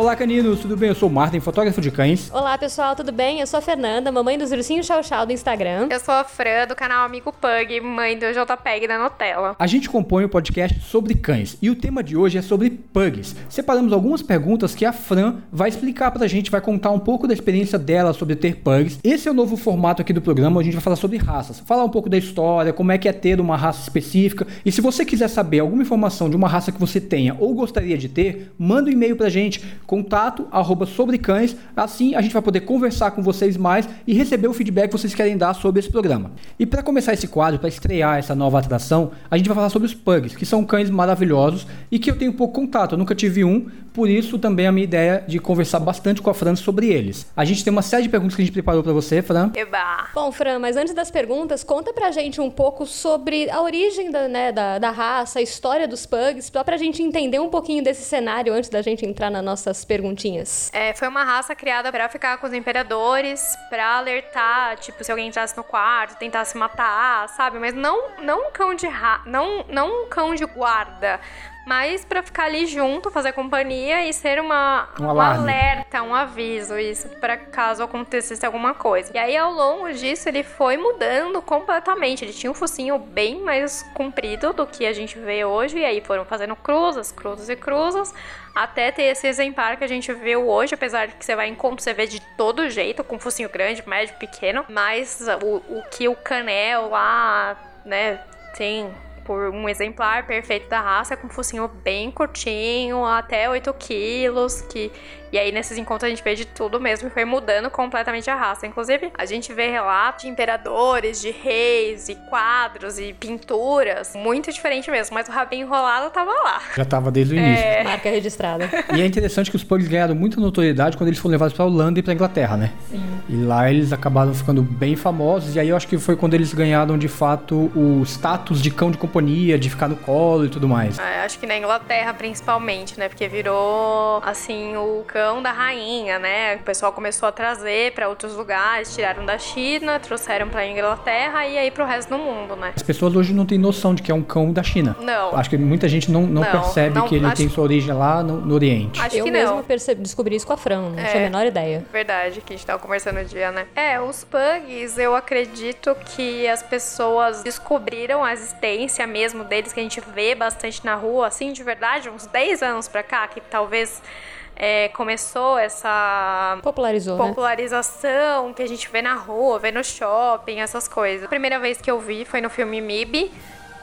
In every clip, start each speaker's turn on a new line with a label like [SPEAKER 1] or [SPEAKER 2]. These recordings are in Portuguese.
[SPEAKER 1] Olá, caninos, tudo bem? Eu sou o Martin, fotógrafo de cães.
[SPEAKER 2] Olá, pessoal, tudo bem? Eu sou a Fernanda, mamãe dos ursinhos Chau Chau do Instagram.
[SPEAKER 3] Eu sou a Fran, do canal Amigo Pug, mãe do JPEG da Nutella.
[SPEAKER 1] A gente compõe o um podcast sobre cães e o tema de hoje é sobre pugs. Separamos algumas perguntas que a Fran vai explicar pra gente, vai contar um pouco da experiência dela sobre ter pugs. Esse é o novo formato aqui do programa, a gente vai falar sobre raças, falar um pouco da história, como é que é ter uma raça específica. E se você quiser saber alguma informação de uma raça que você tenha ou gostaria de ter, manda um e-mail pra gente, contato arroba sobre cães. Assim a gente vai poder conversar com vocês mais e receber o feedback que vocês querem dar sobre esse programa. E para começar esse quadro, para estrear essa nova atração, a gente vai falar sobre os pugs, que são cães maravilhosos e que eu tenho pouco contato. Eu nunca tive um, por isso também a minha ideia de conversar bastante com a Fran sobre eles. A gente tem uma série de perguntas que a gente preparou para você, Fran.
[SPEAKER 3] Eba!
[SPEAKER 2] Bom, Fran, mas antes das perguntas, conta pra gente um pouco sobre a origem da, né, da, da raça, a história dos pugs, só pra gente entender um pouquinho desse cenário antes da gente entrar nas nossas perguntinhas.
[SPEAKER 3] É, foi uma raça criada para ficar com os imperadores, para alertar, tipo, se alguém entrasse no quarto, tentasse matar, sabe? Mas não, não um cão de ra... não, não um cão de guarda, mas para ficar ali junto, fazer companhia e ser uma,
[SPEAKER 1] um,
[SPEAKER 3] um alerta, um aviso, isso, para caso acontecesse alguma coisa. E aí, ao longo disso, ele foi mudando completamente. Ele tinha um focinho bem mais comprido do que a gente vê hoje, e aí foram fazendo cruzas, cruzas e cruzas, até ter esse exemplar que a gente vê hoje, apesar de que você vai em conta, você vê de todo jeito, com focinho grande, médio, pequeno, mas o, o que o canel lá, né, tem por um exemplar perfeito da raça, com um focinho bem curtinho, até 8 quilos, que e aí, nesses encontros, a gente vê de tudo mesmo e foi mudando completamente a raça. Inclusive, a gente vê relatos de imperadores, de reis, e quadros e pinturas. Muito diferente mesmo, mas o rabinho enrolado tava lá.
[SPEAKER 1] Já tava desde o início.
[SPEAKER 2] É... Marca registrada.
[SPEAKER 1] E é interessante que os pugs ganharam muita notoriedade quando eles foram levados pra Holanda e pra Inglaterra, né?
[SPEAKER 2] Sim.
[SPEAKER 1] E lá eles acabaram ficando bem famosos. E aí eu acho que foi quando eles ganharam, de fato, o status de cão de companhia, de ficar no colo e tudo mais.
[SPEAKER 3] É, acho que na Inglaterra, principalmente, né? Porque virou, assim, o cão da rainha, né? O pessoal começou a trazer para outros lugares, tiraram da China, trouxeram para Inglaterra e aí pro resto do mundo, né?
[SPEAKER 1] As pessoas hoje não têm noção de que é um cão da China.
[SPEAKER 3] Não.
[SPEAKER 1] Acho que muita gente não, não, não percebe não, que ele tem sua origem lá no, no Oriente.
[SPEAKER 3] Acho
[SPEAKER 2] eu
[SPEAKER 3] que
[SPEAKER 2] mesmo percebi, descobri isso com a Fran, não é, tinha a menor ideia.
[SPEAKER 3] Verdade, que a gente tava conversando um dia, né? É, os pugs, eu acredito que as pessoas descobriram a existência mesmo deles, que a gente vê bastante na rua, assim, de verdade, uns 10 anos pra cá, que talvez é, começou essa
[SPEAKER 2] Popularizou,
[SPEAKER 3] popularização
[SPEAKER 2] né?
[SPEAKER 3] que a gente vê na rua, vê no shopping, essas coisas. A primeira vez que eu vi foi no filme MIB,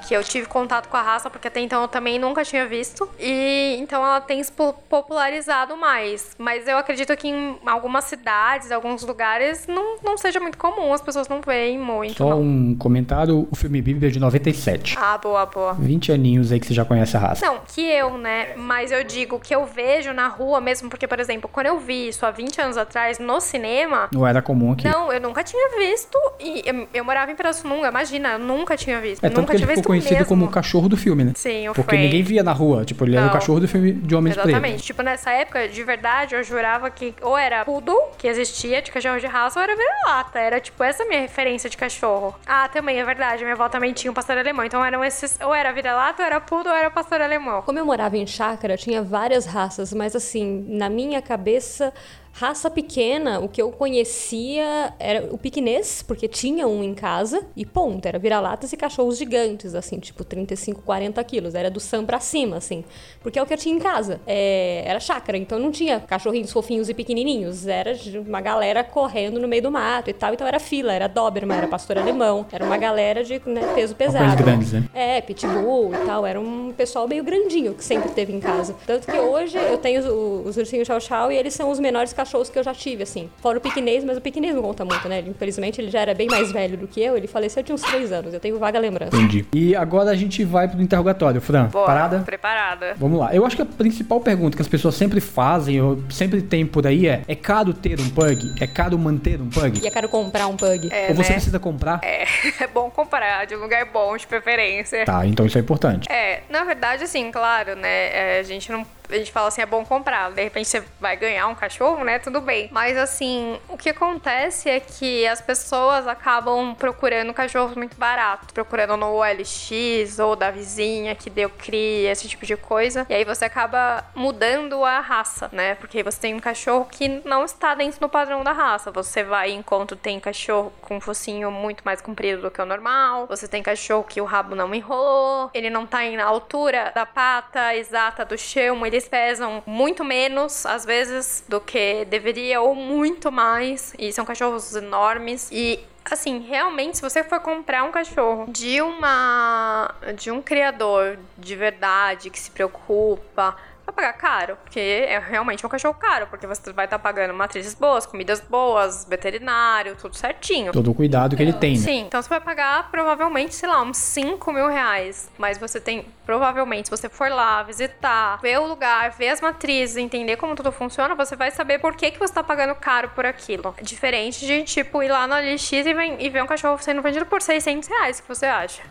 [SPEAKER 3] que eu tive contato com a raça, porque até então eu também nunca tinha visto. E então ela tem se popularizado mais. Mas eu acredito que em algumas cidades, alguns lugares, não, não seja muito comum, as pessoas não veem muito.
[SPEAKER 1] Só
[SPEAKER 3] não.
[SPEAKER 1] um comentário: o filme Bíblia é de 97.
[SPEAKER 3] Ah, boa, boa.
[SPEAKER 1] 20 aninhos aí que você já conhece a raça.
[SPEAKER 3] Não, que eu, né? Mas eu digo que eu vejo na rua mesmo, porque, por exemplo, quando eu vi isso há 20 anos atrás no cinema.
[SPEAKER 1] Não era comum aqui.
[SPEAKER 3] Não, eu nunca tinha visto. E eu, eu morava em Pirassununga, imagina, eu nunca tinha visto.
[SPEAKER 1] É
[SPEAKER 3] nunca tinha
[SPEAKER 1] ficou conhecido
[SPEAKER 3] mesmo.
[SPEAKER 1] como o cachorro do filme, né?
[SPEAKER 3] Sim, o
[SPEAKER 1] Porque
[SPEAKER 3] Frank.
[SPEAKER 1] ninguém via na rua. Tipo, ele era o
[SPEAKER 3] Não.
[SPEAKER 1] cachorro do filme de Homens
[SPEAKER 3] Exatamente.
[SPEAKER 1] Pretos.
[SPEAKER 3] Tipo, nessa época, de verdade, eu jurava que ou era poodle, que existia, de cachorro de raça, ou era vira-lata. Era, tipo, essa minha referência de cachorro. Ah, também, é verdade. Minha avó também tinha um pastor alemão. Então, eram esses... Ou era vira-lata, ou era poodle, ou era pastor alemão.
[SPEAKER 2] Como eu morava em chácara, tinha várias raças, mas assim, na minha cabeça, raça pequena, o que eu conhecia era o piquinês, porque tinha um em casa, e ponto, era vira-latas e cachorros gigantes, assim, tipo 35, 40 quilos, era do Sam pra cima, assim, porque é o que eu tinha em casa, é, era chácara, então não tinha cachorrinhos fofinhos e pequenininhos, era uma galera correndo no meio do mato e tal, então era fila, era Doberman, era pastor alemão, era uma galera de né, peso pesado.
[SPEAKER 1] Grandes, né?
[SPEAKER 2] É, pitbull e tal. Era um pessoal meio grandinho que sempre teve em casa. Tanto que hoje eu tenho os, os ursinhos Chow e eles são os menores cachorros que eu já tive, assim. Fora o piquinês, mas o piquinês não conta muito, né? Ele, infelizmente ele já era bem mais velho do que eu. Ele faleceu tinha uns três anos. Eu tenho vaga lembrança.
[SPEAKER 1] Entendi. E agora a gente vai pro interrogatório. Fran,
[SPEAKER 3] Boa,
[SPEAKER 1] parada?
[SPEAKER 3] Preparada.
[SPEAKER 1] Vamos lá. Eu acho que a principal pergunta que as pessoas sempre fazem, ou sempre tem por aí é: é caro ter um pug? É caro manter um pug?
[SPEAKER 2] E eu quero comprar um pug.
[SPEAKER 3] É,
[SPEAKER 1] ou você
[SPEAKER 3] né?
[SPEAKER 1] precisa comprar?
[SPEAKER 3] É, é bom comprar de um lugar bom, de preferência.
[SPEAKER 1] Tá, então isso é importante.
[SPEAKER 3] É, na verdade, assim, claro, né? é, a gente não a gente fala assim, é bom comprar. De repente você vai ganhar um cachorro, né? Tudo bem. Mas assim, o que acontece é que as pessoas acabam procurando cachorros muito baratos, procurando no OLX ou da vizinha que deu cria, esse tipo de coisa. E aí você acaba mudando a raça, né? Porque você tem um cachorro que não está dentro do padrão da raça. Você vai enquanto tem cachorro com focinho muito mais comprido do que o normal. Você tem cachorro que o rabo não enrolou, ele não tá na altura da pata exata do chão, eles pesam muito menos, às vezes, do que deveria, ou muito mais. E são cachorros enormes. E assim, realmente, se você for comprar um cachorro de uma de um criador de verdade que se preocupa, vai pagar caro, porque é realmente um cachorro caro, porque você vai estar tá pagando matrizes boas, comidas boas, veterinário, tudo certinho.
[SPEAKER 1] Todo o cuidado que ele tem, né?
[SPEAKER 3] Sim, então você vai pagar provavelmente, sei lá, uns 5 mil reais. Mas você tem, provavelmente, se você for lá visitar, ver o lugar, ver as matrizes, entender como tudo funciona, você vai saber por que, que você está pagando caro por aquilo. Diferente de, tipo, ir lá no LX e, vem, e ver um cachorro sendo vendido por 600 reais, que você acha?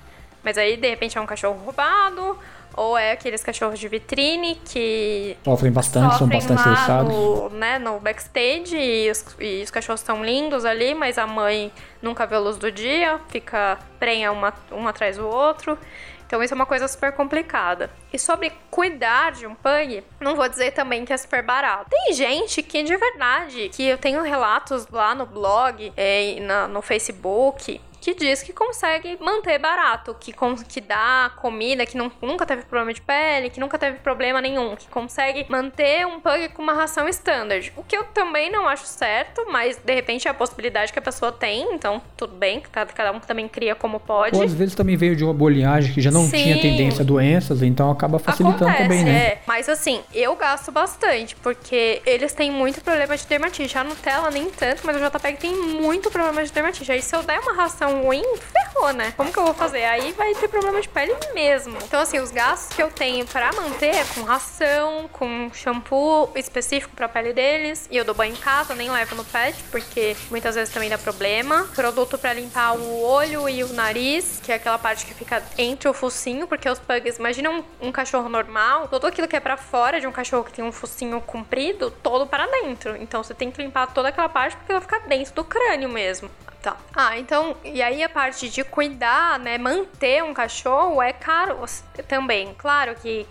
[SPEAKER 3] Mas aí, de repente, é um cachorro roubado, ou é aqueles cachorros de vitrine que
[SPEAKER 1] sofrem bastante, sofrem são bastante estressados.
[SPEAKER 3] No, né, no backstage e os, e os cachorros estão lindos ali, mas a mãe nunca vê a luz do dia, fica prenha uma, um atrás do outro. Então isso é uma coisa super complicada. E sobre cuidar de um pug, não vou dizer também que é super barato. Tem gente que de verdade, que eu tenho relatos lá no blog, é, na, no Facebook, que diz que consegue manter barato, que, que dá comida, que não, nunca teve problema de pele, que nunca teve problema nenhum, que consegue manter um pug com uma ração standard. O que eu também não acho certo, mas de repente é a possibilidade que a pessoa tem, então tudo bem, cada, um também cria como pode.
[SPEAKER 1] Ou às vezes também veio de uma bolinhagem que já não Sim. tinha tendência a doenças, então acaba facilitando
[SPEAKER 3] Acontece,
[SPEAKER 1] também, né?
[SPEAKER 3] É. Mas assim, eu gasto bastante, porque eles têm muito problema de dermatite. A Nutella nem tanto, mas o JPEG tem muito problema de dermatite. Aí se eu der uma ração ruim, ferrou, né? Como que eu vou fazer? Aí vai ter problema de pele mesmo. Então, assim, os gastos que eu tenho para manter é com ração, com shampoo específico pra pele deles. E eu dou banho em casa, nem levo no pet, porque muitas vezes também dá problema. Produto para limpar o olho e o nariz, que é aquela parte que fica entre o focinho, porque os pugs, imagina um, um cachorro normal, todo aquilo que é para fora de um cachorro que tem um focinho comprido, todo para dentro. Então você tem que limpar toda aquela parte porque ela fica dentro do crânio mesmo. Tá. Ah, então, e aí a parte de cuidar, né, manter um cachorro é caro também. Claro que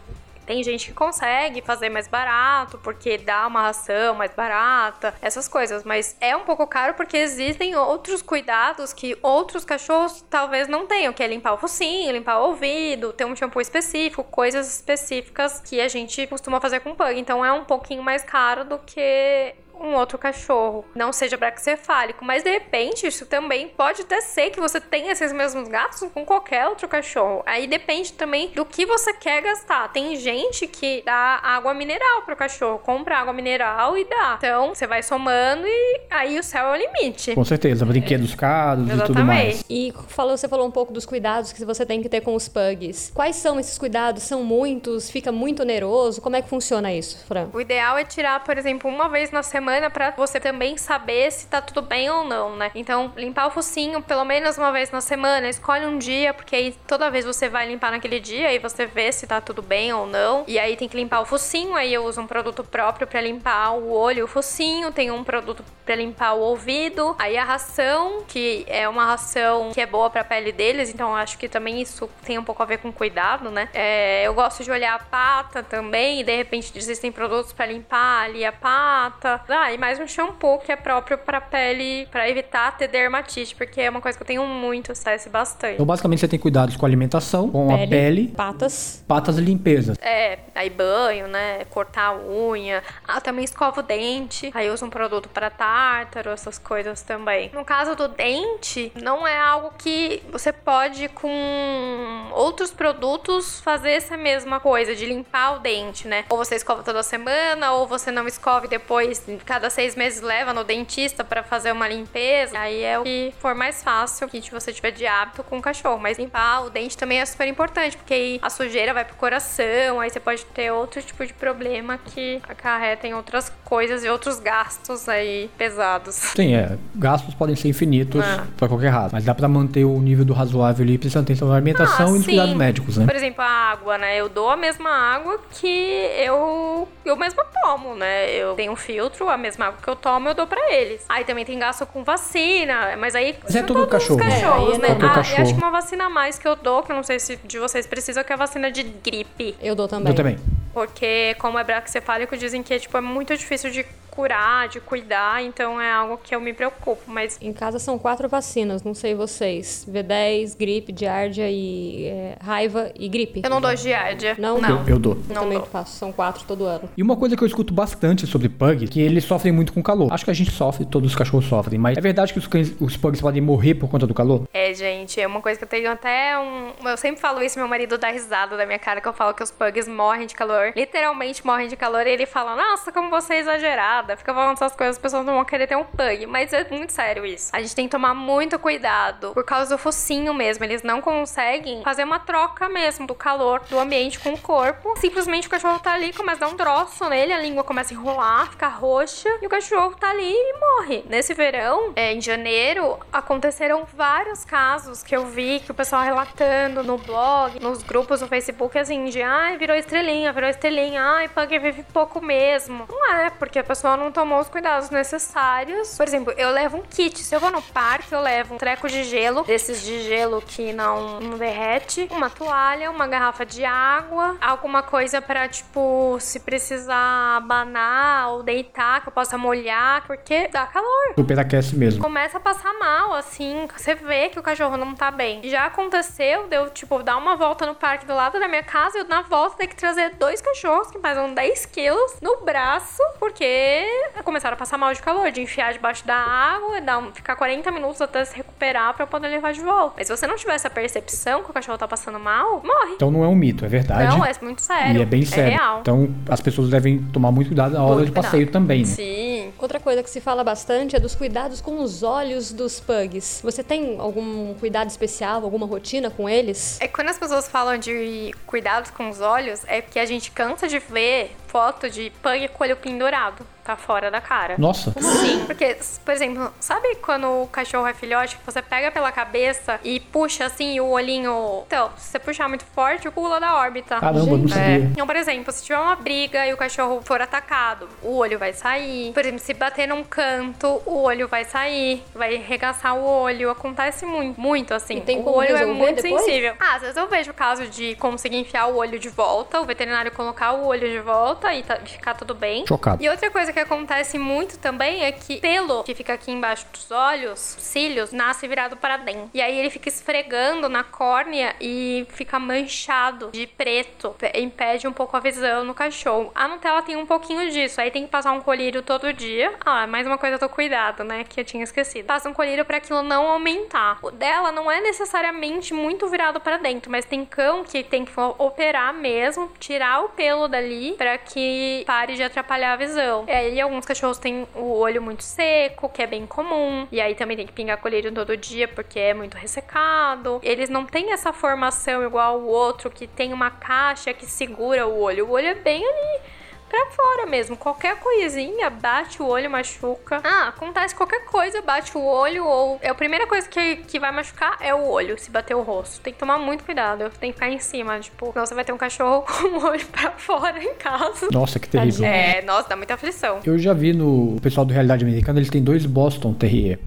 [SPEAKER 3] tem gente que consegue fazer mais barato, porque dá uma ração mais barata, essas coisas. Mas é um pouco caro porque existem outros cuidados que outros cachorros talvez não tenham, que é limpar o focinho, limpar o ouvido, ter um shampoo específico, coisas específicas que a gente costuma fazer com pug. Então é um pouquinho mais caro do que um outro cachorro, não seja braxcefálico, mas de repente isso também pode até ser que você tenha esses mesmos gastos com qualquer outro cachorro. Aí depende também do que você quer gastar. Tem gente que dá água mineral pro cachorro, compra água mineral e dá. Então você vai somando e aí o céu é o limite.
[SPEAKER 1] Com certeza, brinquedos caros e tudo mais.
[SPEAKER 2] E falou, você falou um pouco dos cuidados que você tem que ter com os pugs. Quais são esses cuidados? São muitos? Fica muito oneroso? Como é que funciona isso, Fran?
[SPEAKER 3] O ideal é tirar, por exemplo, uma vez na semana semana para você também saber se tá tudo bem ou não, né? Então, limpar o focinho pelo menos uma vez na semana, escolhe um dia, porque aí toda vez você vai limpar naquele dia e você vê se tá tudo bem ou não. E aí tem que limpar o focinho, aí eu uso um produto próprio para limpar o olho o focinho, tem um produto para limpar o ouvido. Aí a ração, que é uma ração que é boa para a pele deles, então acho que também isso tem um pouco a ver com cuidado, né? É, eu gosto de olhar a pata também, e de repente existem produtos para limpar ali a pata. Ah, e mais um shampoo que é próprio pra pele, pra evitar ter dermatite, porque é uma coisa que eu tenho muito, estresse bastante.
[SPEAKER 1] Então, basicamente, você tem cuidados com a alimentação, com pele, a pele,
[SPEAKER 2] patas,
[SPEAKER 1] patas e limpeza.
[SPEAKER 3] É, aí banho, né? Cortar a unha. Ah, também escova o dente. Aí uso um produto para tártaro, essas coisas também. No caso do dente, não é algo que você pode com outros produtos fazer essa mesma coisa de limpar o dente, né? Ou você escova toda semana, ou você não escove depois cada seis meses leva no dentista para fazer uma limpeza. Aí é o que for mais fácil que você tiver de hábito com o cachorro. Mas limpar o dente também é super importante, porque aí a sujeira vai pro coração, aí você pode ter outro tipo de problema que acarreta em outras coisas e outros gastos aí pesados.
[SPEAKER 1] Sim, é. Gastos podem ser infinitos ah. pra qualquer raça. Mas dá pra manter o nível do razoável ali, prestando atenção na alimentação ah, e nos cuidados médicos, né?
[SPEAKER 3] Por exemplo, a água, né? Eu dou a mesma água que eu, eu mesma tomo, né? Eu tenho um filtro, a mesma água que eu tomo, eu dou pra eles. Aí também tem gasto com vacina, mas aí.
[SPEAKER 1] Mas é tudo cachorro.
[SPEAKER 3] cachorros, é, né? Ah, cachorro. acho que uma vacina a mais que eu dou, que eu não sei se de vocês precisam, que é a vacina de gripe.
[SPEAKER 2] Eu dou também.
[SPEAKER 1] Eu também.
[SPEAKER 3] Porque, como é braxcefálico, dizem que tipo, é muito difícil de curar, de cuidar, então é algo que eu me preocupo, mas...
[SPEAKER 2] Em casa são quatro vacinas, não sei vocês. V10, gripe, diardia e é, raiva e gripe.
[SPEAKER 3] Eu não dou giardia.
[SPEAKER 2] Não?
[SPEAKER 1] Não. Eu, eu dou.
[SPEAKER 2] Eu também dou. faço, são quatro todo ano.
[SPEAKER 1] E uma coisa que eu escuto bastante sobre pug, que eles sofrem muito com calor. Acho que a gente sofre, todos os cachorros sofrem, mas é verdade que os, cães, os pugs podem morrer por conta do calor?
[SPEAKER 3] É, gente, é uma coisa que eu tenho até um... Eu sempre falo isso, meu marido dá risada da minha cara, que eu falo que os pugs morrem de calor. Literalmente morrem de calor, e ele fala, nossa, como você é exagerado fica falando essas coisas, as pessoas não vão querer ter um pug. Mas é muito sério isso. A gente tem que tomar muito cuidado por causa do focinho mesmo. Eles não conseguem fazer uma troca mesmo do calor do ambiente com o corpo. Simplesmente o cachorro tá ali, começa a dar um troço nele, a língua começa a enrolar, fica roxa, e o cachorro tá ali e morre. Nesse verão, é, em janeiro, aconteceram vários casos que eu vi que o pessoal relatando no blog, nos grupos do Facebook, assim, de ai, virou estrelinha, virou estrelinha, ai, pug vive pouco mesmo. Não é, porque a pessoa não tomou os cuidados necessários. Por exemplo, eu levo um kit. Se eu vou no parque, eu levo um treco de gelo, desses de gelo que não, não derrete, uma toalha, uma garrafa de água, alguma coisa para tipo, se precisar abanar ou deitar, que eu possa molhar, porque dá calor.
[SPEAKER 1] Superaquece mesmo.
[SPEAKER 3] Começa a passar mal, assim, você vê que o cachorro não tá bem. Já aconteceu, deu, tipo, dar uma volta no parque do lado da minha casa e eu, na volta, ter que trazer dois cachorros que pesam 10 quilos no braço, porque começaram a passar mal de calor, de enfiar debaixo da água, dar um, ficar 40 minutos até se recuperar para poder levar de volta. Mas se você não tiver essa percepção que o cachorro tá passando mal, morre.
[SPEAKER 1] Então não é um mito, é verdade.
[SPEAKER 3] Não, é muito sério.
[SPEAKER 1] E é bem é sério.
[SPEAKER 3] real.
[SPEAKER 1] Então as pessoas devem tomar muito cuidado na hora muito de passeio também, né?
[SPEAKER 3] Sim.
[SPEAKER 2] Outra coisa que se fala bastante é dos cuidados com os olhos dos pugs. Você tem algum cuidado especial, alguma rotina com eles?
[SPEAKER 3] É quando as pessoas falam de cuidados com os olhos, é porque a gente cansa de ver foto de pug com olho pendurado tá fora da cara.
[SPEAKER 1] Nossa.
[SPEAKER 3] Sim, porque, por exemplo, sabe quando o cachorro é filhote, você pega pela cabeça e puxa assim o olhinho. Então, se você puxar muito forte, pula da órbita.
[SPEAKER 1] Caramba, não sabia. É.
[SPEAKER 3] Então, por exemplo, se tiver uma briga e o cachorro for atacado, o olho vai sair. Por exemplo, se bater num canto, o olho vai sair, vai regaçar o olho. Acontece muito, muito assim.
[SPEAKER 2] E tem
[SPEAKER 3] o olho é muito
[SPEAKER 2] depois?
[SPEAKER 3] sensível. Ah, às vezes eu vejo o caso de conseguir enfiar o olho de volta, o veterinário colocar o olho de volta e tá, ficar tudo bem.
[SPEAKER 1] Chocado.
[SPEAKER 3] E outra coisa que acontece muito também é que pelo que fica aqui embaixo dos olhos, cílios, nasce virado para dentro. E aí ele fica esfregando na córnea e fica manchado de preto. Impede um pouco a visão no cachorro. A Nutella tem um pouquinho disso. Aí tem que passar um colírio todo dia. Ah, mais uma coisa do cuidado, né? Que eu tinha esquecido. Passa um colírio para aquilo não aumentar. O dela não é necessariamente muito virado para dentro, mas tem cão que tem que operar mesmo, tirar o pelo dali para que pare de atrapalhar a visão. E alguns cachorros têm o olho muito seco, que é bem comum. E aí também tem que pingar colírio todo dia porque é muito ressecado. Eles não têm essa formação igual o outro que tem uma caixa que segura o olho. O olho é bem ali pra fora mesmo. Qualquer coisinha, bate o olho, machuca. Ah, acontece qualquer coisa, bate o olho ou. É a primeira coisa que, que vai machucar é o olho, se bater o rosto. Tem que tomar muito cuidado. Tem que ficar em cima, tipo, senão você vai ter um cachorro com o olho pra fora em casa.
[SPEAKER 1] Nossa, que terrível.
[SPEAKER 3] É, nossa, dá muita aflição.
[SPEAKER 1] Eu já vi no pessoal do Realidade Americana, eles têm dois Boston Terrier.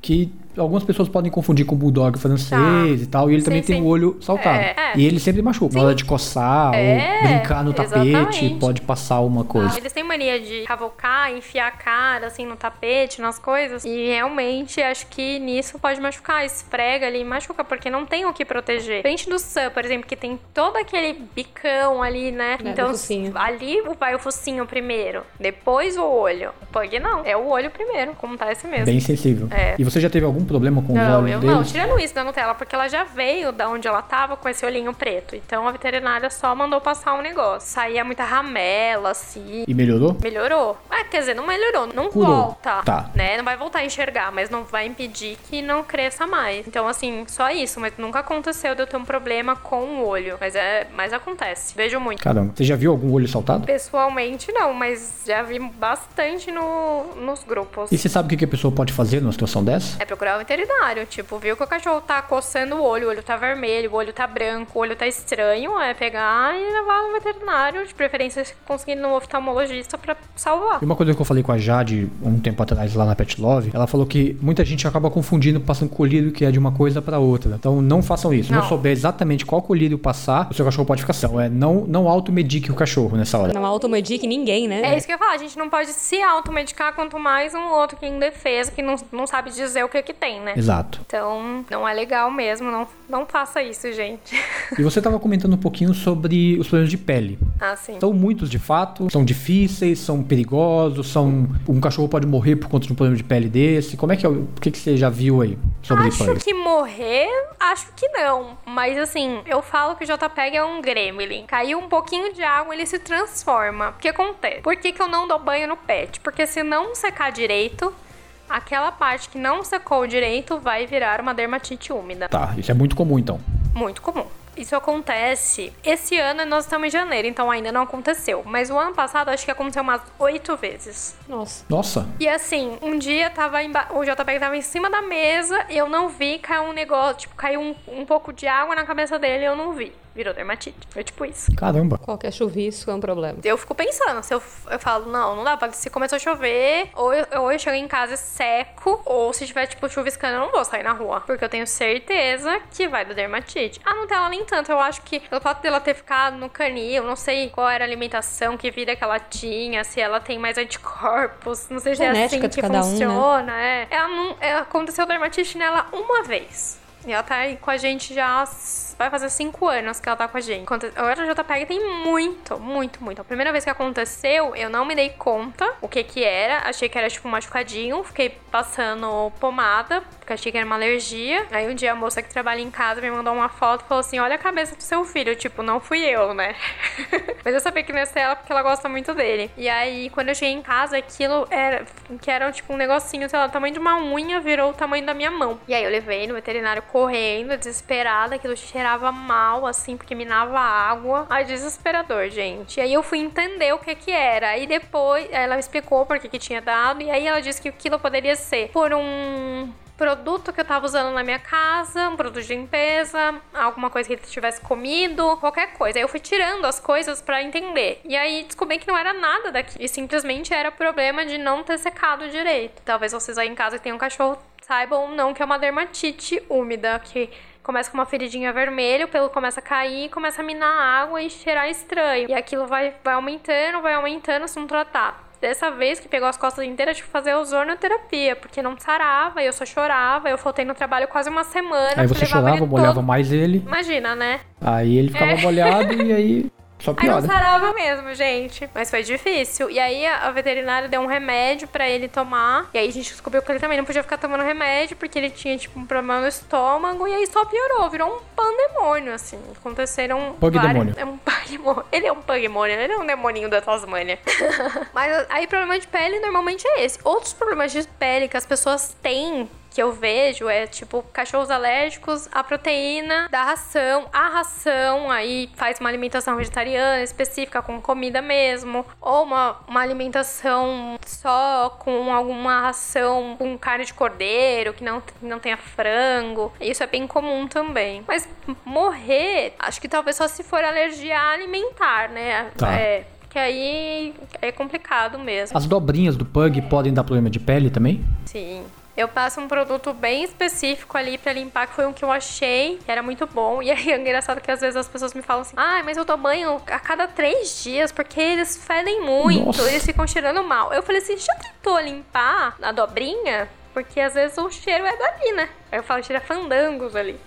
[SPEAKER 1] Que algumas pessoas podem confundir com o bulldog francês tá. e tal, e ele sim, também sim. tem o olho saltado. É, é. E ele sempre machuca. Sim. Na hora de coçar é, ou brincar no exatamente. tapete, pode passar uma coisa.
[SPEAKER 3] Ah, eles têm mania de cavocar, enfiar a cara assim no tapete, nas coisas. E realmente acho que nisso pode machucar. Esfrega ali e machuca, porque não tem o que proteger. Frente do Sam, por exemplo, que tem todo aquele bicão ali, né?
[SPEAKER 2] É,
[SPEAKER 3] então, ali vai o focinho primeiro, depois o olho. O pug não. É o olho primeiro, como tá esse mesmo.
[SPEAKER 1] Bem sensível.
[SPEAKER 3] É.
[SPEAKER 1] E você já teve algum algum problema com
[SPEAKER 3] não,
[SPEAKER 1] os olhos
[SPEAKER 3] eu
[SPEAKER 1] deles?
[SPEAKER 3] Não, tirando isso da Nutella, porque ela já veio da onde ela tava com esse olhinho preto. Então a veterinária só mandou passar um negócio. Saía muita ramela, assim.
[SPEAKER 1] E melhorou?
[SPEAKER 3] Melhorou. Ah, quer dizer, não melhorou. Não
[SPEAKER 1] Curou.
[SPEAKER 3] volta.
[SPEAKER 1] Tá.
[SPEAKER 3] Né? Não vai voltar a enxergar, mas não vai impedir que não cresça mais. Então, assim, só isso. Mas nunca aconteceu de eu ter um problema com o olho. Mas é. Mas acontece. Vejo muito.
[SPEAKER 1] Caramba, você já viu algum olho saltado?
[SPEAKER 3] Pessoalmente, não, mas já vi bastante no, nos grupos.
[SPEAKER 1] E você sabe o que a pessoa pode fazer numa situação dessa?
[SPEAKER 3] É procurar o veterinário. Tipo, viu que o cachorro tá coçando o olho, o olho tá vermelho, o olho tá branco, o olho tá estranho, é pegar e levar no veterinário, de preferência conseguindo no oftalmologista pra salvar.
[SPEAKER 1] E uma coisa que eu falei com a Jade um tempo atrás lá na Pet Love, ela falou que muita gente acaba confundindo passando colírio que é de uma coisa pra outra. Então não façam isso. Se não
[SPEAKER 3] Não.
[SPEAKER 1] souber exatamente qual colírio passar, o seu cachorro pode ficar são. É não, não automedique o cachorro nessa hora.
[SPEAKER 2] Não automedique ninguém, né?
[SPEAKER 3] É isso que eu ia falar, a gente não pode se automedicar, quanto mais um outro que é indefeso, que não, não sabe dizer o que que tem, né?
[SPEAKER 1] Exato.
[SPEAKER 3] Então, não é legal mesmo, não, não faça isso, gente.
[SPEAKER 1] E você estava comentando um pouquinho sobre os problemas de pele.
[SPEAKER 3] assim.
[SPEAKER 1] São muitos de fato, são difíceis, são perigosos, são um cachorro pode morrer por conta de um problema de pele desse. Como é que é? o que, que você já viu aí sobre
[SPEAKER 3] Acho
[SPEAKER 1] pugs?
[SPEAKER 3] que morrer, acho que não. Mas assim, eu falo que o JPEG é um gremlin. Caiu um pouquinho de água, ele se transforma. O que acontece? Por que, que eu não dou banho no pet? Porque se não secar direito, aquela parte que não secou direito vai virar uma dermatite úmida.
[SPEAKER 1] Tá, isso é muito comum então.
[SPEAKER 3] Muito comum. Isso acontece. Esse ano nós estamos em janeiro, então ainda não aconteceu. Mas o ano passado acho que aconteceu umas oito vezes.
[SPEAKER 2] Nossa.
[SPEAKER 1] Nossa,
[SPEAKER 3] E assim, um dia tava emba... o JPEG tava em cima da mesa, eu não vi, caiu um negócio, tipo, caiu um, um pouco de água na cabeça dele, eu não vi. Virou dermatite. Foi tipo isso.
[SPEAKER 1] caramba.
[SPEAKER 2] Qualquer chuvisco é um problema.
[SPEAKER 3] Eu fico pensando, se eu, eu falo, não, não dá pra. Se começou a chover, ou eu, ou eu chego em casa e seco, ou se tiver, tipo, chuviscando, eu não vou sair na rua. Porque eu tenho certeza que vai dar dermatite. A Nutella nem tanto, eu acho que pelo fato dela ter ficado no canil, não sei qual era a alimentação, que vida que ela tinha, se ela tem mais anticorpos, não sei se é assim
[SPEAKER 2] Genética
[SPEAKER 3] que
[SPEAKER 2] cada um, né?
[SPEAKER 3] funciona. é. Ela não, é, aconteceu dermatite nela uma vez. E ela tá aí com a gente já. Vai fazer cinco anos que ela tá com a gente. A JPEG tem muito, muito, muito. A primeira vez que aconteceu, eu não me dei conta o que que era. Achei que era tipo machucadinho. Fiquei passando pomada, porque achei que era uma alergia. Aí um dia a moça que trabalha em casa me mandou uma foto e falou assim: Olha a cabeça do seu filho. Tipo, não fui eu, né? Mas eu sabia que não ia ser ela porque ela gosta muito dele. E aí, quando eu cheguei em casa, aquilo era. Que era tipo um negocinho, sei lá, o tamanho de uma unha virou o tamanho da minha mão. E aí eu levei no veterinário correndo, desesperada, aquilo cheirava mal, assim, porque minava água. Ai, desesperador, gente. E aí eu fui entender o que que era. Aí depois ela explicou por que que tinha dado. E aí ela disse que aquilo poderia ser por um produto que eu tava usando na minha casa, um produto de limpeza, alguma coisa que ele tivesse comido, qualquer coisa. Aí eu fui tirando as coisas pra entender. E aí descobri que não era nada daqui. E simplesmente era problema de não ter secado direito. Talvez vocês aí em casa que tenham um cachorro saibam ou não que é uma dermatite úmida, que começa com uma feridinha vermelha, o pelo começa a cair, começa a minar água e cheirar estranho. E aquilo vai, vai aumentando, vai aumentando se não tratar. Dessa vez que pegou as costas inteiras, tive que fazer ozonioterapia, porque não sarava, eu só chorava, eu faltei no trabalho quase uma semana.
[SPEAKER 1] Aí você chorava, molhava
[SPEAKER 3] todo-
[SPEAKER 1] mais ele,
[SPEAKER 3] Imagina, né?
[SPEAKER 1] aí ele ficava molhado e aí só
[SPEAKER 3] Aí não
[SPEAKER 1] piora.
[SPEAKER 3] sarava mesmo, gente. Mas foi difícil. E aí a veterinária deu um remédio pra ele tomar. E aí a gente descobriu que ele também não podia ficar tomando remédio, porque ele tinha, tipo, um problema no estômago. E aí só piorou, virou um pandemônio, assim. Aconteceram.
[SPEAKER 1] Pug
[SPEAKER 3] várias-
[SPEAKER 1] demônio.
[SPEAKER 3] É um pugdemônio. Ele é um pugdemônio, ele é um demoninho da Tasmânia. Mas aí problema de pele normalmente é esse. Outros problemas de pele que as pessoas têm que eu vejo é tipo cachorros alérgicos à proteína da ração, a ração, aí faz uma alimentação vegetariana específica com comida mesmo, ou uma, uma alimentação só com alguma ração com carne de cordeiro, que não, não tenha frango. Isso é bem comum também. Mas morrer, acho que talvez só se for alergia alimentar, né?
[SPEAKER 1] Tá.
[SPEAKER 3] É. Que aí é complicado mesmo.
[SPEAKER 1] As dobrinhas do pug podem dar problema de pele também?
[SPEAKER 3] Sim. Eu passo um produto bem específico ali pra limpar, que foi um que eu achei, que era muito bom. E aí é engraçado que às vezes as pessoas me falam assim: ai, mas eu dou banho a cada três dias, porque eles fedem muito,
[SPEAKER 1] Nossa.
[SPEAKER 3] eles ficam cheirando mal. Eu falei assim: já tentou limpar a dobrinha? Porque às vezes o cheiro é dali, né? Aí eu falo, tira fandangos ali.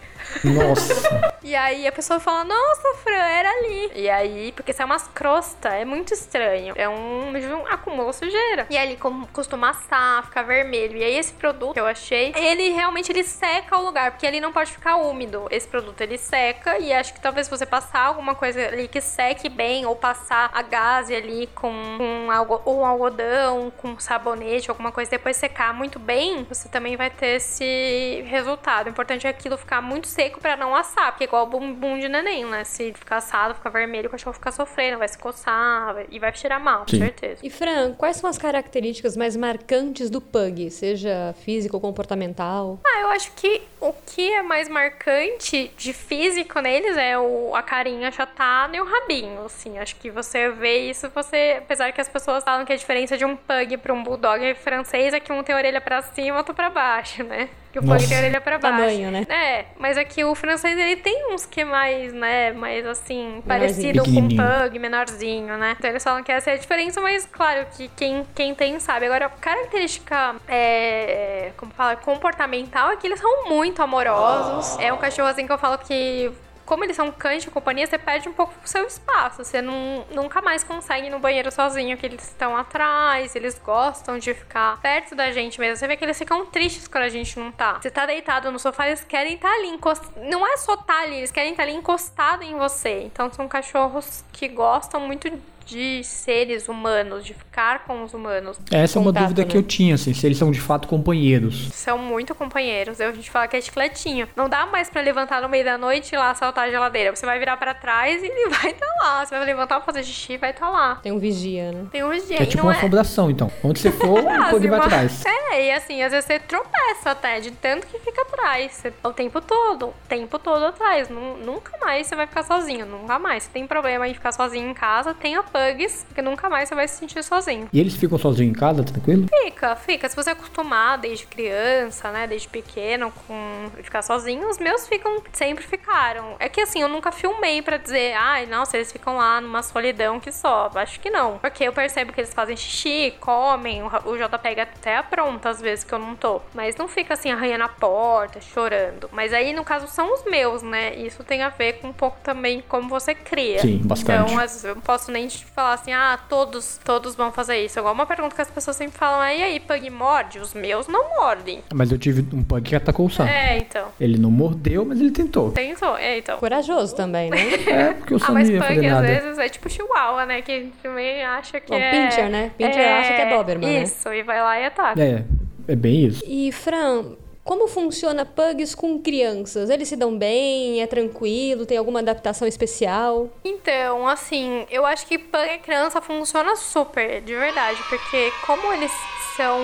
[SPEAKER 1] Nossa.
[SPEAKER 3] E aí a pessoa fala, nossa, Fran, era ali. E aí, porque sai umas crostas, é muito estranho. É um, um acúmulo sujeira. E aí ele costuma assar, ficar vermelho. E aí esse produto que eu achei, ele realmente ele seca o lugar, porque ele não pode ficar úmido. Esse produto ele seca e acho que talvez você passar alguma coisa ali que seque bem, ou passar a gaze ali com um, algo, um algodão, com sabonete, alguma coisa, depois secar muito bem, você também vai ter esse resultado. O importante é aquilo ficar muito seco para não assar, porque é igual o bumbum de neném, né? Se ficar assado, ficar vermelho, o cachorro fica sofrendo, vai se coçar e vai cheirar mal, com certeza.
[SPEAKER 2] E Fran, quais são as características mais marcantes do pug, seja físico ou comportamental?
[SPEAKER 3] Ah, eu acho que o que é mais marcante de físico neles é o, a carinha achatada e o rabinho, assim. Acho que você vê isso, você... Apesar que as pessoas falam que a diferença de um pug para um bulldog francês é que um tem a orelha para cima e outro para baixo, né? Que o Nossa. pug tem a orelha pra baixo.
[SPEAKER 2] Tamanho, né?
[SPEAKER 3] É, mas aqui o francês ele tem uns que é mais, né, mais assim, parecido com o pug, menorzinho, né? Então eles falam que essa é a diferença, mas claro que quem, quem tem sabe. Agora, característica, é, como fala, comportamental é que eles são muito amorosos. É um cachorro assim que eu falo que como eles são cães de companhia, você perde um pouco o seu espaço. Você não, nunca mais consegue ir no banheiro sozinho, que eles estão atrás, eles gostam de ficar perto da gente mesmo. Você vê que eles ficam tristes quando a gente não tá. Você tá deitado no sofá, eles querem estar tá ali encostados. Não é só estar tá ali, eles querem estar tá ali encostado em você. Então são cachorros que gostam muito de seres humanos, de ficar com os humanos.
[SPEAKER 1] Essa é uma dúvida né? que eu tinha, assim, se eles são de fato companheiros.
[SPEAKER 3] São muito companheiros. Eu, a gente fala que é chicletinho. Não dá mais para levantar no meio da noite e lá saltar a geladeira. Você vai virar para trás e ele vai estar tá lá. Você vai levantar pra fazer xixi vai estar tá lá.
[SPEAKER 2] Tem um vigia, né?
[SPEAKER 3] Tem um vigia.
[SPEAKER 1] É tipo uma é... assombração, então. Onde você for, o pug vai atrás.
[SPEAKER 3] É, e assim, às vezes você tropeça até, de tanto que fica atrás. Você, o tempo todo. O tempo todo atrás. Nunca mais você vai ficar sozinho. Nunca mais. Se tem problema em ficar sozinho em casa, tenha pugs, porque nunca mais você vai se sentir sozinho.
[SPEAKER 1] E eles ficam sozinhos em casa, tranquilo?
[SPEAKER 3] Fica, fica. Se você acostumar desde criança, né, desde pequeno, com ficar sozinho, os meus ficam, sempre ficaram. É que assim, eu nunca filmei para dizer, ai, nossa, eles ficam lá numa solidão que só. Acho que não. Porque eu percebo que eles fazem xixi, comem, o J pega até a pronta às vezes que eu não tô. Mas não fica assim, arranhando a porta, chorando. Mas aí, no caso, são os meus, né? Isso tem a ver com um pouco também como você cria.
[SPEAKER 1] Sim, bastante.
[SPEAKER 3] Então, eu não posso nem te falar assim, ah, todos, todos vão fazer isso. Igual uma pergunta que as pessoas sempre falam, ah, e aí, pug morde? Os meus não mordem.
[SPEAKER 1] Mas eu tive um pug que atacou o Sam.
[SPEAKER 3] É, então.
[SPEAKER 1] Ele não mordeu, mas ele tentou.
[SPEAKER 3] Tentou, é, então.
[SPEAKER 2] Corajoso também, né?
[SPEAKER 1] é, porque o Sam ah, mas
[SPEAKER 3] pug,
[SPEAKER 1] às
[SPEAKER 3] vezes, é tipo chihuahua, né? Que também acha que Bom, é...
[SPEAKER 2] Pincher, né? Pincher é... acha que é Doberman,
[SPEAKER 3] Isso, né? e vai lá e ataca.
[SPEAKER 1] É, é bem isso.
[SPEAKER 2] E, Fran, como funciona pugs com crianças? Eles se dão bem? É tranquilo? Tem alguma adaptação especial?
[SPEAKER 3] Então, assim, eu acho que pug e criança funciona super, de verdade, porque como eles são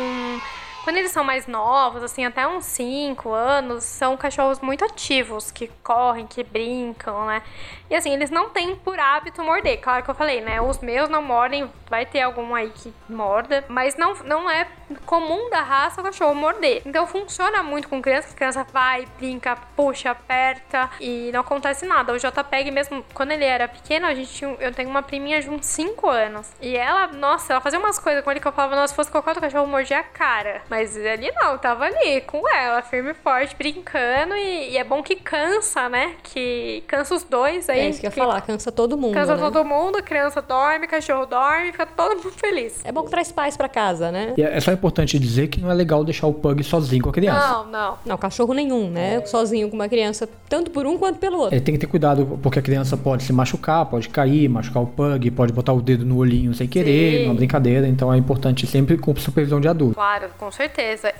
[SPEAKER 3] quando eles são mais novos, assim, até uns 5 anos, são cachorros muito ativos, que correm, que brincam, né? E assim, eles não têm por hábito morder. Claro que eu falei, né? Os meus não mordem, vai ter algum aí que morda, mas não, não é comum da raça o cachorro morder. Então funciona muito com criança, criança vai, brinca, puxa, aperta e não acontece nada. O JPEG mesmo, quando ele era pequeno, a gente tinha, eu tenho uma priminha de uns 5 anos. E ela, nossa, ela fazia umas coisas com ele que eu falava, nossa, se fosse qualquer outro cachorro, mordia a cara. Mas ali não, tava ali com ela, firme e forte, brincando. E, e, é bom que cansa, né? Que cansa os dois aí.
[SPEAKER 2] É isso que eu ia falar, cansa todo mundo.
[SPEAKER 3] Cansa
[SPEAKER 2] né?
[SPEAKER 3] todo mundo, criança dorme, cachorro dorme, fica todo mundo feliz.
[SPEAKER 2] É bom que traz paz pra casa, né?
[SPEAKER 1] E é só importante dizer que não é legal deixar o pug sozinho com a criança.
[SPEAKER 3] Não, não.
[SPEAKER 2] Não, cachorro nenhum, né? Sozinho com uma criança, tanto por um quanto pelo outro.
[SPEAKER 1] Ele tem que ter cuidado, porque a criança pode se machucar, pode cair, machucar o pug, pode botar o dedo no olhinho sem querer, Sim. numa brincadeira. Então é importante sempre com supervisão de adulto.
[SPEAKER 3] Claro, com certeza.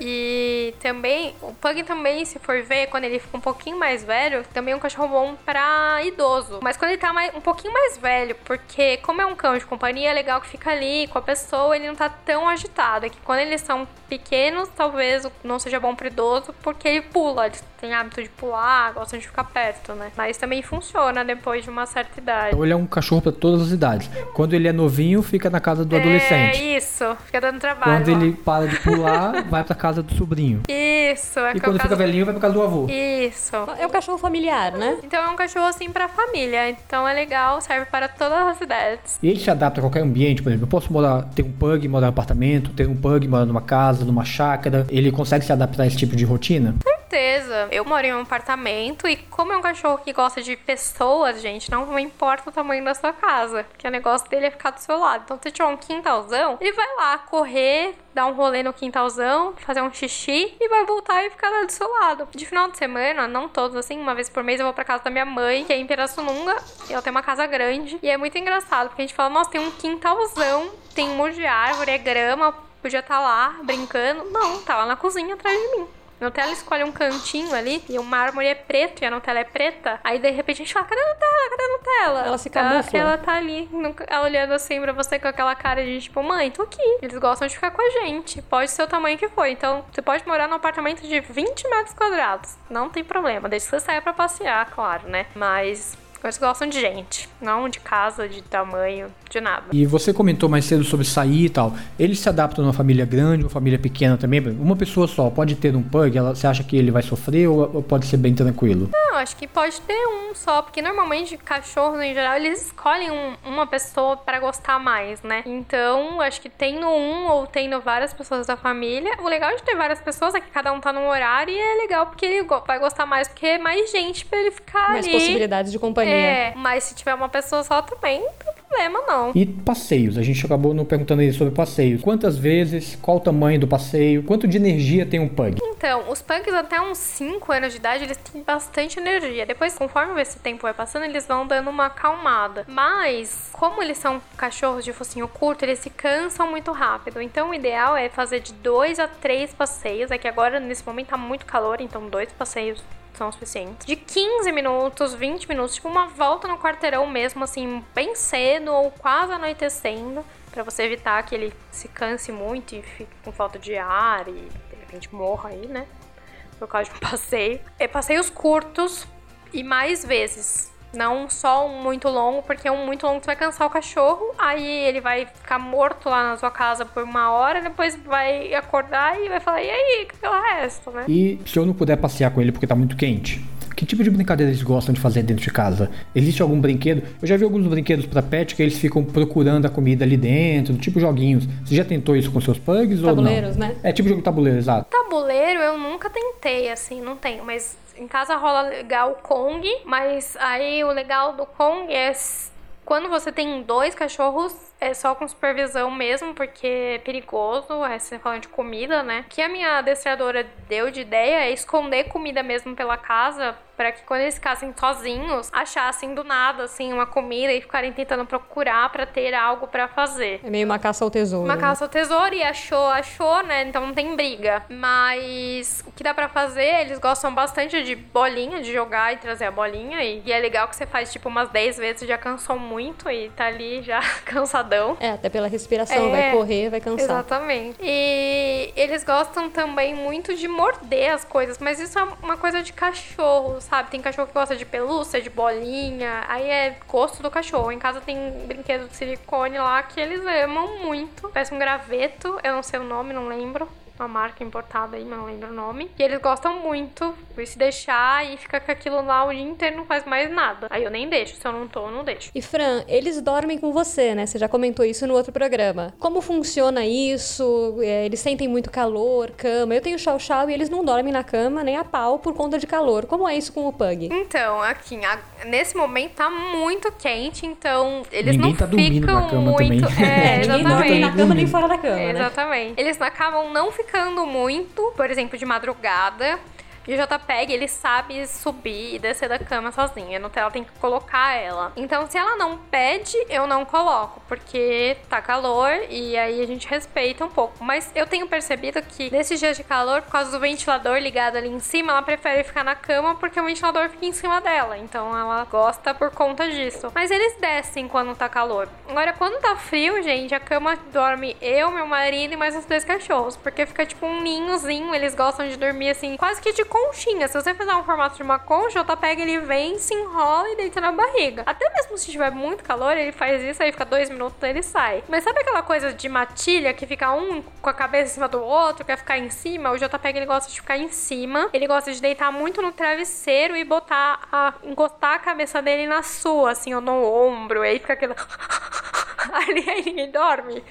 [SPEAKER 3] E e também, o Pug também, se for ver, quando ele fica um pouquinho mais velho, também é um cachorro bom pra idoso. Mas quando ele tá mais, um pouquinho mais velho, porque como é um cão de companhia, é legal que fica ali com a pessoa, ele não tá tão agitado. É que quando eles são pequenos, talvez não seja bom pro idoso, porque ele pula, ele tem hábito de pular, gosta de ficar perto, né? Mas também funciona depois de uma certa idade.
[SPEAKER 1] Então ele é um cachorro para todas as idades. Quando ele é novinho, fica na casa do é adolescente.
[SPEAKER 3] É isso, fica dando trabalho.
[SPEAKER 1] Quando ó. ele para de pular, vai pra casa do sobrinho.
[SPEAKER 3] Isso,
[SPEAKER 1] é E quando fica velhinho, vai pra casa do avô.
[SPEAKER 3] Isso.
[SPEAKER 2] É um cachorro familiar, né?
[SPEAKER 3] Então é um cachorro assim pra família. Então é legal, serve para todas as idades.
[SPEAKER 1] E ele se adapta a qualquer ambiente, por exemplo. Eu posso morar, ter um pug, morar no apartamento, ter um pug, morar numa casa, numa chácara. Ele consegue se adaptar a esse tipo de rotina?
[SPEAKER 3] Certeza. Eu moro em um apartamento e como é um cachorro que gosta de pessoas, gente, não importa o tamanho da sua casa. Porque o negócio dele é ficar do seu lado. Então, se tiver um quintalzão, ele vai lá correr, dar um rolê no quintalzão, fazer um xixi e vai voltar e ficar lá do seu lado. De final de semana, não todos assim, uma vez por mês eu vou pra casa da minha mãe, que é em Pirassununga, e ela tem uma casa grande. E é muito engraçado, porque a gente fala, nossa, tem um quintalzão, tem um monte de árvore, é grama, podia estar tá lá brincando. Não, tá lá na cozinha atrás de mim. Nutella escolhe um cantinho ali e o mármore é preto e a Nutella é preta. Aí de repente a gente fala: cadê a Nutella? Cadê a Nutella?
[SPEAKER 2] Ela se camufla.
[SPEAKER 3] Ela, ela tá ali, olhando assim pra você com aquela cara de tipo, mãe, tô aqui. Eles gostam de ficar com a gente. Pode ser o tamanho que for. Então você pode morar num apartamento de 20 metros quadrados. Não tem problema. Desde que você saia pra passear, claro, né? Mas eles gostam de gente, não de casa, de tamanho, de nada.
[SPEAKER 1] E você comentou mais cedo sobre sair e tal. Eles se adaptam numa família grande, uma família pequena também? Uma pessoa só pode ter um pug? Ela, você acha que ele vai sofrer ou, ou pode ser bem tranquilo?
[SPEAKER 3] Não, acho que pode ter um só, porque normalmente cachorros em geral eles escolhem um, uma pessoa para gostar mais, né? Então, acho que tendo um ou tendo várias pessoas da família, o legal de ter várias pessoas é que cada um tá num horário e é legal porque ele vai gostar mais, porque é mais gente para ele ficar
[SPEAKER 2] mais
[SPEAKER 3] ali.
[SPEAKER 2] Mais possibilidades de companhia.
[SPEAKER 3] É, mas se tiver uma pessoa só também, não tem problema não.
[SPEAKER 1] E passeios? A gente acabou não perguntando aí sobre passeios. Quantas vezes? Qual o tamanho do passeio? Quanto de energia tem um pug?
[SPEAKER 3] Então, os pugs até uns 5 anos de idade, eles têm bastante energia. Depois, conforme esse tempo vai passando, eles vão dando uma acalmada. Mas, como eles são cachorros de focinho curto, eles se cansam muito rápido. Então, o ideal é fazer de 2 a 3 passeios. É que agora, nesse momento, tá muito calor, então dois passeios são suficientes. De 15 minutos, 20 minutos, tipo uma volta no quarteirão mesmo, assim, bem cedo ou quase anoitecendo, para você evitar que ele se canse muito e fique com falta de ar e de repente morra aí, né? Por causa de um passeio. E passeios curtos e mais vezes. Não só um muito longo, porque um muito longo tu vai cansar o cachorro, aí ele vai ficar morto lá na sua casa por uma hora, depois vai acordar e vai falar, e aí, que é o resto, né?
[SPEAKER 1] E se eu não puder passear com ele porque tá muito quente? Que tipo de brincadeira eles gostam de fazer dentro de casa? Existe algum brinquedo? Eu já vi alguns brinquedos para pet que eles ficam procurando a comida ali dentro, tipo joguinhos. Você já tentou isso com seus pugs
[SPEAKER 2] Tabuleiros,
[SPEAKER 1] ou não?
[SPEAKER 2] né?
[SPEAKER 1] É tipo jogo tabuleiro, exato.
[SPEAKER 3] Tabuleiro eu nunca tentei, assim, não tenho, mas em casa rola legal o Kong, mas aí o legal do Kong é quando você tem dois cachorros, é só com supervisão mesmo, porque é perigoso, é você falando de comida, né? O que a minha adestradora deu de ideia é esconder comida mesmo pela casa, para que quando eles ficassem sozinhos, achassem do nada, assim, uma comida e ficarem tentando procurar para ter algo para fazer.
[SPEAKER 2] É meio uma caça ao tesouro.
[SPEAKER 3] Uma caça ao tesouro e achou, achou, né? Então não tem briga. Mas o que dá para fazer, eles gostam bastante de bolinha, de jogar e trazer a bolinha. E, e é legal que você faz, tipo, umas 10 vezes, já cansou muito e tá ali já cansadão.
[SPEAKER 2] É, até pela respiração,
[SPEAKER 3] É,
[SPEAKER 2] vai correr, vai cansar.
[SPEAKER 3] Exatamente. E eles gostam também muito de morder as coisas, mas isso é uma coisa de cachorro, sabe? Tem cachorro que gosta de pelúcia, de bolinha, aí é gosto do cachorro. Em casa tem brinquedo de silicone lá que eles amam muito. Parece um graveto, eu não sei o nome, não lembro. Uma marca importada aí, mas não lembro o nome. E eles gostam muito. E se deixar e fica com aquilo lá o dia inteiro, não faz mais nada. Aí eu nem deixo. Se eu não tô, eu não deixo.
[SPEAKER 2] E Fran, eles dormem com você, né? Você já comentou isso no outro programa. Como funciona isso? É, eles sentem muito calor, cama. Eu tenho chau chau e eles não dormem na cama nem a pau por conta de calor. Como é isso com o pug?
[SPEAKER 3] Então, aqui, a- nesse momento tá muito quente, então eles
[SPEAKER 1] Ninguém
[SPEAKER 3] não
[SPEAKER 1] tá dormindo
[SPEAKER 3] ficam
[SPEAKER 1] na cama
[SPEAKER 3] muito.
[SPEAKER 1] também.
[SPEAKER 3] É,
[SPEAKER 2] ninguém dorme
[SPEAKER 3] exatamente.
[SPEAKER 2] na cama nem fora da cama, né?
[SPEAKER 3] Exatamente. Eles acabam não ficando muito, por exemplo, de madrugada. E o JPEG, ele sabe subir e descer da cama sozinha. A Nutella tem que colocar ela. Então, se ela não pede, eu não coloco. Porque tá calor e aí a gente respeita um pouco. Mas eu tenho percebido que nesses dias de calor, por causa do ventilador ligado ali em cima, ela prefere ficar na cama porque o ventilador fica em cima dela. Então, ela gosta por conta disso. Mas eles descem quando tá calor. Agora, quando tá frio, gente, a cama dorme eu, meu marido e mais os dois cachorros. Porque fica tipo um ninhozinho. Eles gostam de dormir assim, quase que de conchinha. Se você fizer um formato de uma concha, o pega ele vem, se enrola e deita na barriga. Até mesmo se tiver muito calor, ele faz isso, aí fica dois minutos ele sai. Mas sabe aquela coisa de matilha que fica um com a cabeça em cima do outro, quer ficar em cima? O JPEG ele gosta de ficar em cima. Ele gosta de deitar muito no travesseiro e botar a, encostar a cabeça dele na sua, assim, ou no ombro. Aí fica aquilo. Ali aí ninguém dorme.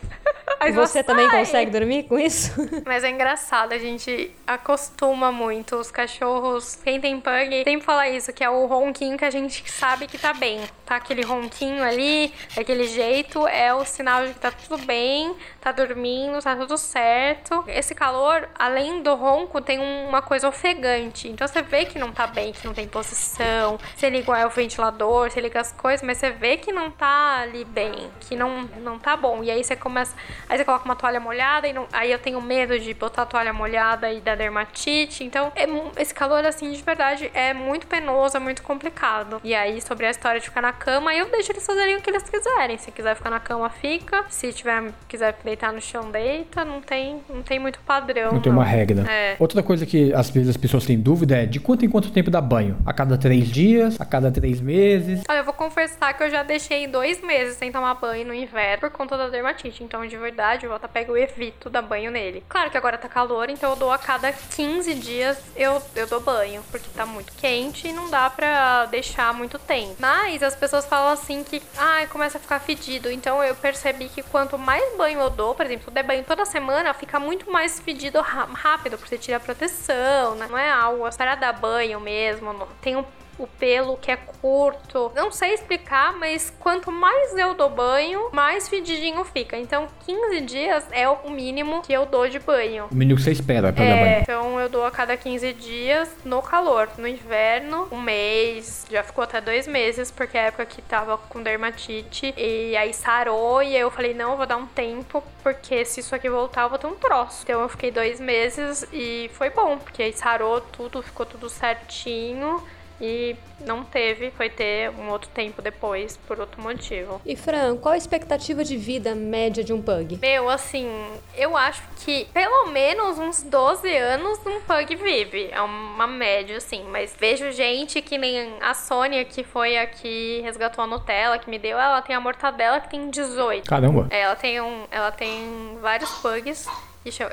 [SPEAKER 3] Mas
[SPEAKER 2] Você também consegue dormir com isso?
[SPEAKER 3] Mas é engraçado, a gente acostuma muito os cachorros. Quem tem pug sempre fala isso, que é o ronquinho que a gente sabe que tá bem. Tá aquele ronquinho ali, daquele jeito, é o sinal de que tá tudo bem, tá dormindo, tá tudo certo. Esse calor, além do ronco, tem uma coisa ofegante. Então você vê que não tá bem, que não tem posição. Você liga o ventilador, você liga as coisas, mas você vê que não tá ali bem, que não, não tá bom. E aí você começa. Aí você coloca uma toalha molhada, e não, aí eu tenho medo de botar a toalha molhada e da dermatite. Então, é, esse calor, assim, de verdade, é muito penoso, é muito complicado. E aí, sobre a história de ficar na cama, eu deixo eles fazerem o que eles quiserem. Se quiser ficar na cama, fica. Se tiver, quiser deitar no chão, deita. Não tem, não tem muito padrão.
[SPEAKER 1] Não, não. tem uma regra. É. Outra coisa que às vezes as pessoas têm dúvida é de quanto em quanto tempo dá banho? A cada três dias? A cada três meses?
[SPEAKER 3] Olha, eu vou confessar que eu já deixei dois meses sem tomar banho no inverno por conta da dermatite. Então, de verdade, eu volta pega eu evito dar banho nele. Claro que agora tá calor, então eu dou a cada 15 dias eu, eu dou banho, porque tá muito quente e não dá pra deixar muito tempo. Mas as pessoas falam assim que, ai, ah, começa a ficar fedido. Então eu percebi que quanto mais banho eu dou, por exemplo, eu der banho toda semana, fica muito mais fedido rápido, porque você tira a proteção, né? Não é algo para dar banho mesmo. Tem um o pelo que é curto. Não sei explicar, mas quanto mais eu dou banho, mais fedidinho fica. Então, 15 dias é o mínimo que eu dou de banho.
[SPEAKER 1] O mínimo que você espera pra é, dar banho.
[SPEAKER 3] Então, eu dou a cada 15 dias no calor. No inverno, um mês, já ficou até dois meses, porque é a época que tava com dermatite. E aí sarou, e aí eu falei, não, eu vou dar um tempo, porque se isso aqui voltar, eu vou ter um troço. Então, eu fiquei dois meses e foi bom, porque aí sarou tudo, ficou tudo certinho e não teve, foi ter um outro tempo depois, por outro motivo.
[SPEAKER 2] E Fran, qual a expectativa de vida média de um pug?
[SPEAKER 3] Meu, assim, eu acho que pelo menos uns 12 anos um pug vive. É uma média, assim, mas vejo gente que nem a Sônia, que foi a que resgatou a Nutella, que me deu, ela tem a mortadela que tem 18.
[SPEAKER 1] Caramba!
[SPEAKER 3] Ela tem, um, ela tem vários pugs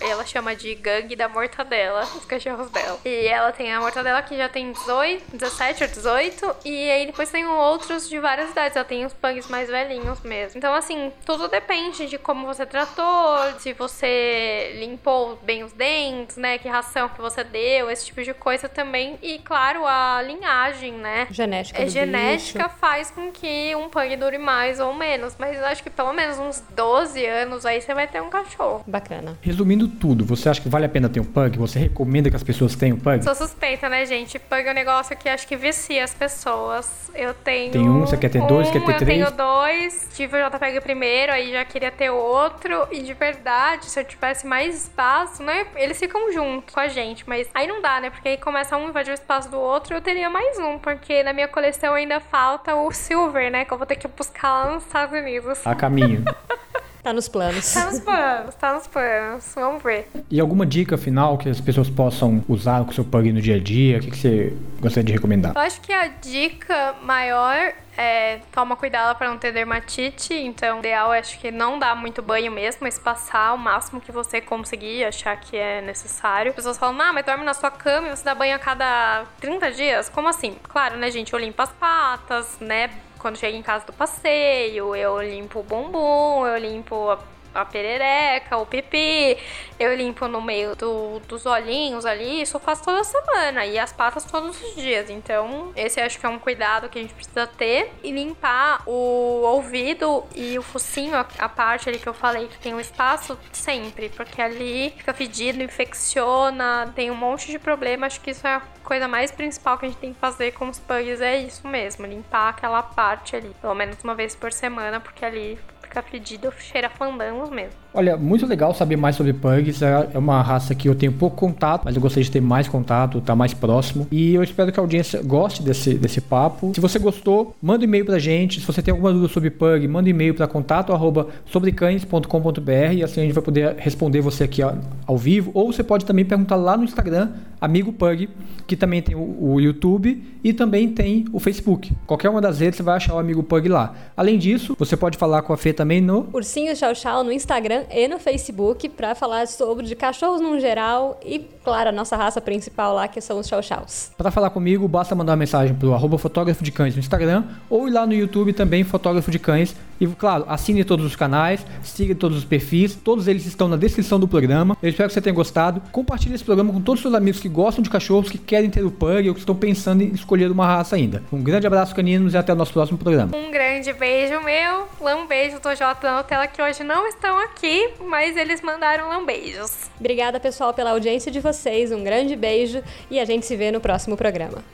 [SPEAKER 3] ela chama de gangue da mortadela, os cachorros dela. E ela tem a mortadela que já tem 18, 17 ou 18. E aí depois tem outros de várias idades. Ela tem os pugs mais velhinhos mesmo. Então, assim, tudo depende de como você tratou, se você limpou bem os dentes, né? Que ração que você deu, esse tipo de coisa também. E, claro, a linhagem, né?
[SPEAKER 2] Genética.
[SPEAKER 3] É, genética bicho. faz com que um pug dure mais ou menos. Mas eu acho que pelo menos uns 12 anos aí você vai ter um cachorro.
[SPEAKER 2] Bacana
[SPEAKER 1] resumindo tudo, você acha que vale a pena ter um pug? Você recomenda que as pessoas tenham pug?
[SPEAKER 3] Sou suspeita, né, gente? Pug é um negócio que acho que vicia as pessoas. Eu tenho.
[SPEAKER 1] Tem um, você quer ter dois,
[SPEAKER 3] um,
[SPEAKER 1] quer ter
[SPEAKER 3] eu
[SPEAKER 1] três?
[SPEAKER 3] Eu tenho dois. Tive o JPEG primeiro, aí já queria ter outro. E de verdade, se eu tivesse mais espaço, né? Eles ficam junto com a gente, mas aí não dá, né? Porque aí começa um invadir o espaço do outro, eu teria mais um, porque na minha coleção ainda falta o Silver, né? Que eu vou ter que buscar lá nos Estados Unidos.
[SPEAKER 1] A caminho.
[SPEAKER 2] Tá nos planos.
[SPEAKER 3] Tá nos planos, tá nos planos. Vamos ver.
[SPEAKER 1] E alguma dica final que as pessoas possam usar com o seu pug no dia a dia? O que, que você gostaria de recomendar?
[SPEAKER 3] Eu acho que a dica maior é, toma cuidado para não ter dermatite, então o ideal é acho que não dar muito banho mesmo, mas passar o máximo que você conseguir, achar que é necessário. As pessoas falam, ah, mas dorme na sua cama e você dá banho a cada 30 dias? Como assim? Claro, né, gente? Eu limpo as patas, né? Quando chego em casa do passeio, eu limpo o bumbum, eu limpo a a perereca, o pipi, eu limpo no meio do, dos olhinhos ali, isso eu faço toda semana e as patas todos os dias. Então, esse acho que é um cuidado que a gente precisa ter e limpar o ouvido e o focinho, a, parte ali que eu falei que tem um espaço sempre, porque ali fica fedido, infecciona, tem um monte de problema. Acho que isso é a coisa mais principal que a gente tem que fazer com os pugs é isso mesmo, limpar aquela parte ali, pelo menos uma vez por semana, porque ali fica fedido, cheira fandangos mesmo.
[SPEAKER 1] Olha, muito legal saber mais sobre pugs. É, é uma raça que eu tenho pouco contato, mas eu gostaria de ter mais contato, tá mais próximo. E eu espero que a audiência goste desse, desse papo. Se você gostou, manda um e-mail pra gente. Se você tem alguma dúvida sobre pug, manda um e-mail para contato sobrecães.com.br e assim a gente vai poder responder você aqui ao vivo. Ou você pode também perguntar lá no Instagram, Amigo Pug, que também tem o, o YouTube e também tem o Facebook. Qualquer uma das redes você vai achar o Amigo Pug lá. Além disso, você pode falar com a Fê também no
[SPEAKER 2] Ursinho Chau Chau no Instagram Instagram e no Facebook para falar sobre de cachorros no geral e, claro, a nossa raça principal lá, que são os chow-chows.
[SPEAKER 1] Para falar comigo, basta mandar uma mensagem pro arroba fotógrafo de cães no Instagram ou ir lá no YouTube também, fotógrafo de cães. E, claro, assine todos os canais, siga todos os perfis, todos eles estão na descrição do programa. Eu espero que você tenha gostado. Compartilhe esse programa com todos os seus amigos que gostam de cachorros, que querem ter o Pug ou que estão pensando em escolher uma raça ainda. Um grande abraço, caninos, e até o nosso próximo programa.
[SPEAKER 3] Um grande beijo meu, lambeijo do Jota da Nutella, que hoje não estão aqui, mas eles mandaram lambejos.
[SPEAKER 2] Obrigada, pessoal, pela audiência de vocês. Um grande beijo e a gente se vê no próximo programa.